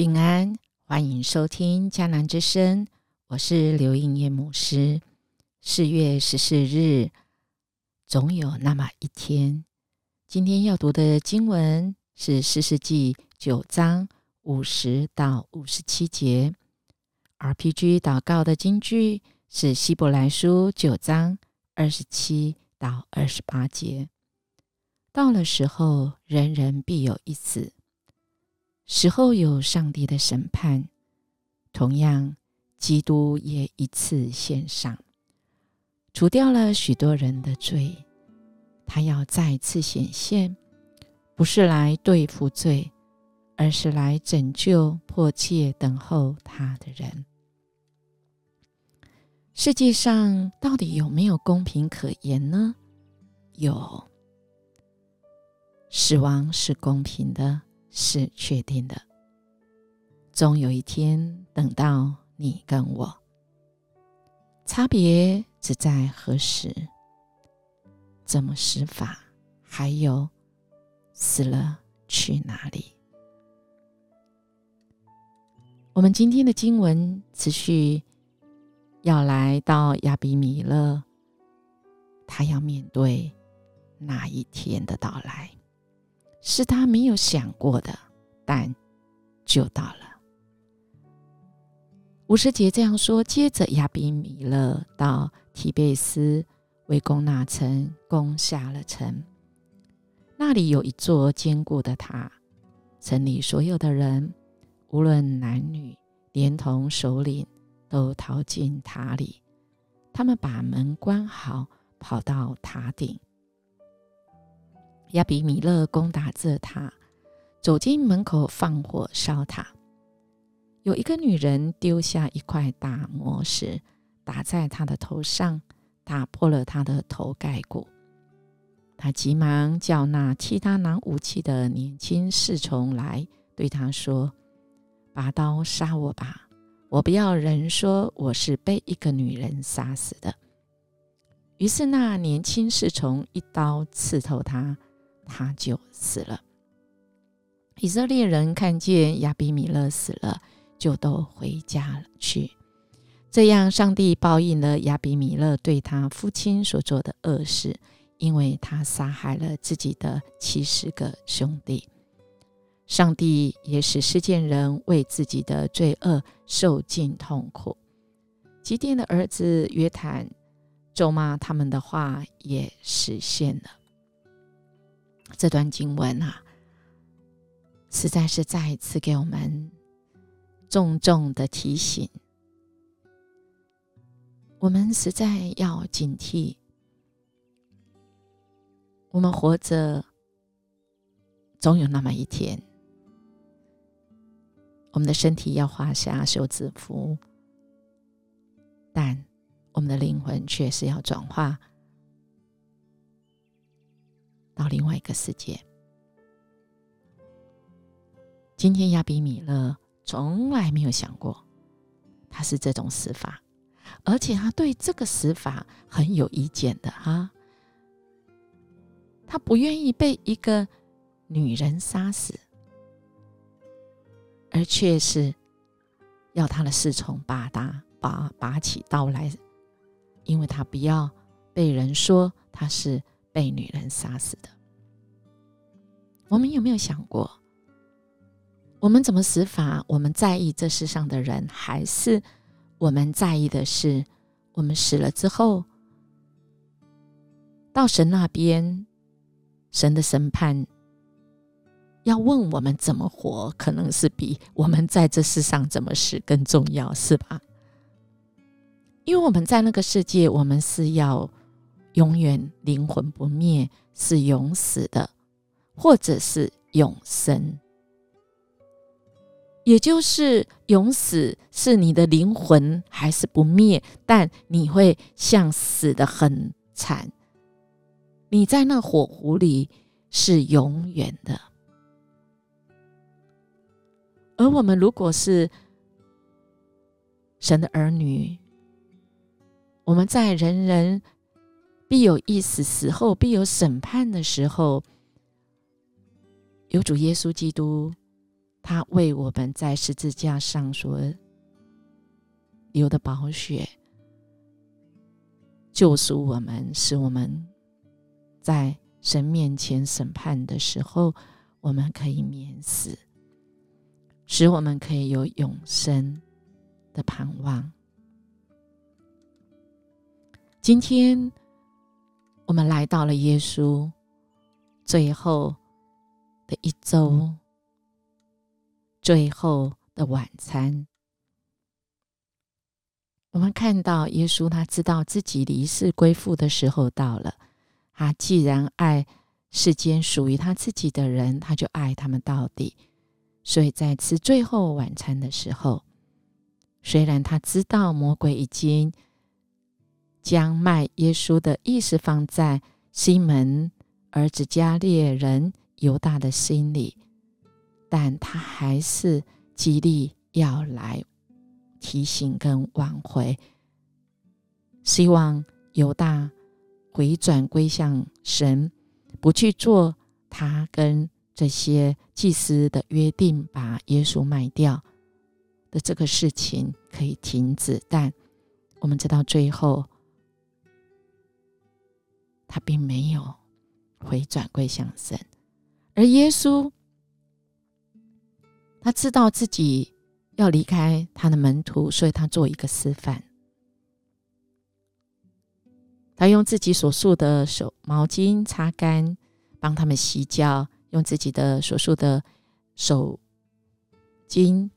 平安，欢迎收听迦南之声，我是刘应业牧师。四月十四日，总有那么一天。今天要读的经文是四世纪九章五十到五十七节。RPG 祷告的经句是希伯来书九章二十七到二十八节。到了时候，人人必有一死。时候有上帝的审判，同样，基督也一次献上，除掉了许多人的罪。他要再次显现，不是来对付罪，而是来拯救迫切等候他的人。世界上到底有没有公平可言呢？有，死亡是公平的。是确定的，终有一天等到你跟我，差别只在何时，怎么死法，还有死了去哪里。我们今天的经文持续要来到亚比米勒，他要面对那一天的到来。是他没有想过的，但就到了。五十节这样说：接着亚比米勒到提贝斯围攻那城，攻下了城。那里有一座坚固的塔，城里所有的人，无论男女，连同首领，都逃进塔里。他们把门关好，跑到塔顶。亚比米勒攻打这塔，走进门口放火烧塔。有一个女人丢下一块大磨石，打在他的头上，打破了他的头盖骨。他急忙叫那替他拿武器的年轻侍从来，对他说：“拔刀杀我吧！我不要人说我是被一个女人杀死的。”于是那年轻侍从一刀刺透他。他就死了。以色列人看见亚比米勒死了，就都回家了去。这样，上帝报应了亚比米勒对他父亲所做的恶事，因为他杀害了自己的七十个兄弟。上帝也使世间人为自己的罪恶受尽痛苦。基甸的儿子约坦咒骂他们的话也实现了。这段经文啊，实在是再一次给我们重重的提醒：我们实在要警惕。我们活着，总有那么一天，我们的身体要画下休止符，但我们的灵魂却是要转化。到另外一个世界。今天亚比米勒从来没有想过他是这种死法，而且他对这个死法很有意见的哈。他不愿意被一个女人杀死，而却是要他的侍从把他拔拔起刀来，因为他不要被人说他是。被女人杀死的，我们有没有想过，我们怎么死法？我们在意这世上的人，还是我们在意的是，我们死了之后，到神那边，神的审判要问我们怎么活，可能是比我们在这世上怎么死更重要，是吧？因为我们在那个世界，我们是要。永远灵魂不灭是永死的，或者是永生，也就是永死是你的灵魂还是不灭，但你会像死的很惨。你在那火湖里是永远的，而我们如果是神的儿女，我们在人人。必有一死，死后必有审判的时候，有主耶稣基督他为我们在十字架上所流的宝血，救赎我们，使我们在神面前审判的时候，我们可以免死，使我们可以有永生的盼望。今天，我们来到了耶稣最后的一周，最后的晚餐。我们看到耶稣，他知道自己离世归父的时候到了。他既然爱世间属于他自己的人，他就爱他们到底。所以在吃最后晚餐的时候，虽然他知道魔鬼已经。将卖耶稣的意思放在西门儿子加列人犹大的心里，但他还是极力要来提醒跟挽回，希望犹大回转归向神，不去做他跟这些祭司的约定，把耶稣卖掉的这个事情可以停止。但我们知道最后。他并没有回转归向神，而耶稣他知道自己要离开他的门徒，所以他做一个示范。他用自己所束的手毛巾擦干，帮他们洗脚；用自己的所束的手巾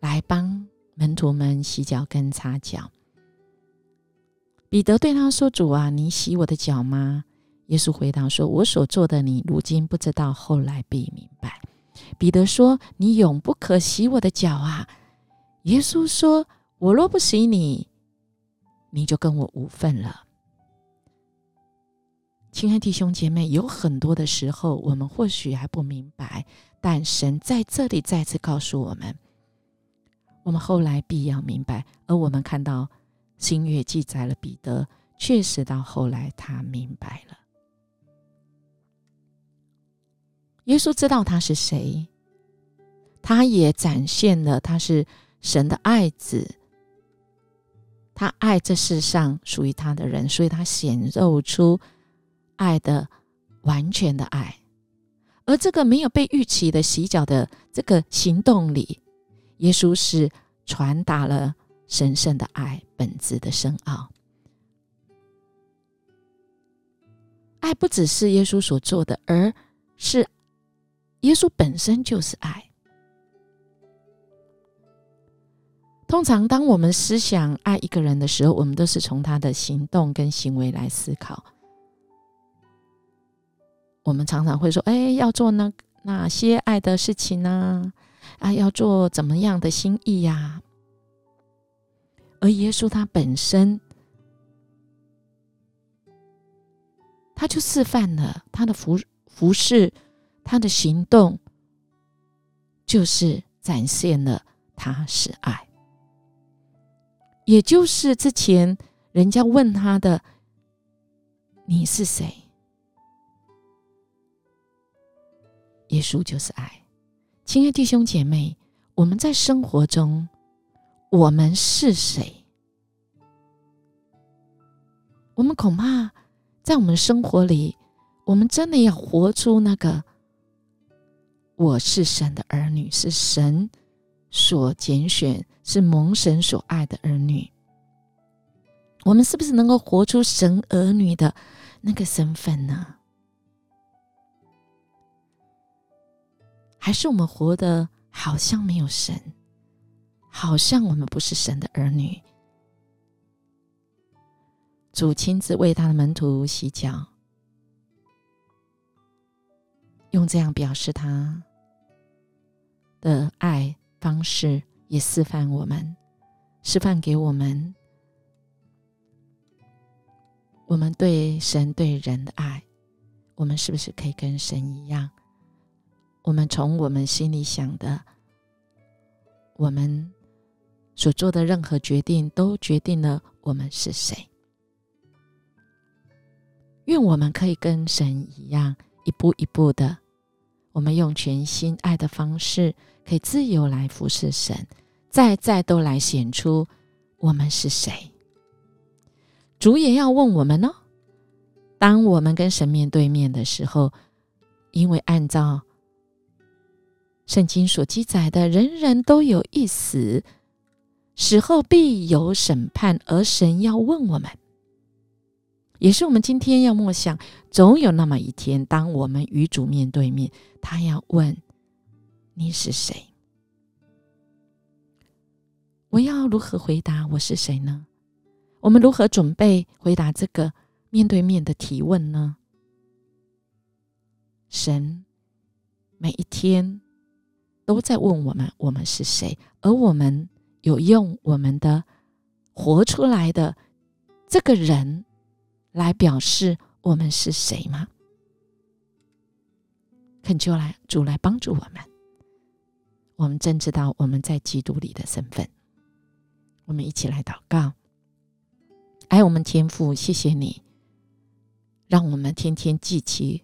来帮门徒们洗脚跟擦脚。彼得对他说：“主啊，你洗我的脚吗？”耶稣回答说：“我所做的，你如今不知道，后来必明白。”彼得说：“你永不可洗我的脚啊！”耶稣说：“我若不洗你，你就跟我无份了。”亲爱弟兄姐妹，有很多的时候，我们或许还不明白，但神在这里再次告诉我们：我们后来必要明白。而我们看到。新约记载了彼得，确实到后来他明白了。耶稣知道他是谁，他也展现了他是神的爱子，他爱这世上属于他的人，所以他显露出爱的完全的爱。而这个没有被预期的洗脚的这个行动里，耶稣是传达了。神圣的爱本质的深奥，爱不只是耶稣所做的，而是耶稣本身就是爱。通常，当我们思想爱一个人的时候，我们都是从他的行动跟行为来思考。我们常常会说：“哎，要做那哪些爱的事情呢？啊，要做怎么样的心意呀？”而耶稣他本身，他就示范了他的服服饰，他的行动，就是展现了他是爱。也就是之前人家问他的：“你是谁？”耶稣就是爱。亲爱弟兄姐妹，我们在生活中。我们是谁？我们恐怕在我们生活里，我们真的要活出那个“我是神的儿女，是神所拣选，是蒙神所爱的儿女”。我们是不是能够活出神儿女的那个身份呢？还是我们活的好像没有神？好像我们不是神的儿女。主亲自为他的门徒洗脚，用这样表示他的爱方式，也示范我们，示范给我们，我们对神对人的爱，我们是不是可以跟神一样？我们从我们心里想的，我们。所做的任何决定，都决定了我们是谁。愿我们可以跟神一样，一步一步的我们用全心爱的方式，可以自由来服侍神，再再都来显出我们是谁。主也要问我们呢。当我们跟神面对面的时候，因为按照圣经所记载的，人人都有一死，死后必有审判，而神要问我们，也是我们今天要默想，总有那么一天，当我们与主面对面，他要问你是谁，我要如何回答我是谁呢？我们如何准备回答这个？面对面的提问呢？神每一天都在问我们：我们是谁？而我们有用我们的活出来的这个人来表示我们是谁吗？恳求来主来帮助我们。我们真知道我们在基督里的身份。我们一起来祷告：爱我们天父，谢谢你。让我们天天记起，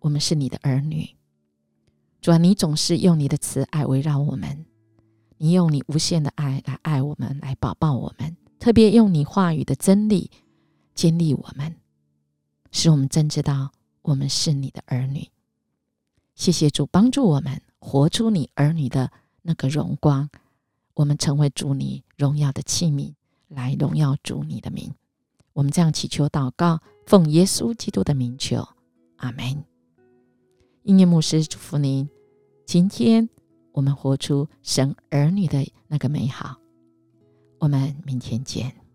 我们是你的儿女。主啊，你总是用你的慈爱围绕我们，你用你无限的爱来爱我们，来保抱我们。特别用你话语的真理建立我们，使我们真知道我们是你的儿女。谢谢主帮助我们活出你儿女的那个荣光，我们成为主你荣耀的器皿，来荣耀主你的名。我们这样祈求祷告。奉耶稣基督的名求，阿门。音乐牧师祝福您。今天我们活出神儿女的那个美好。我们明天见。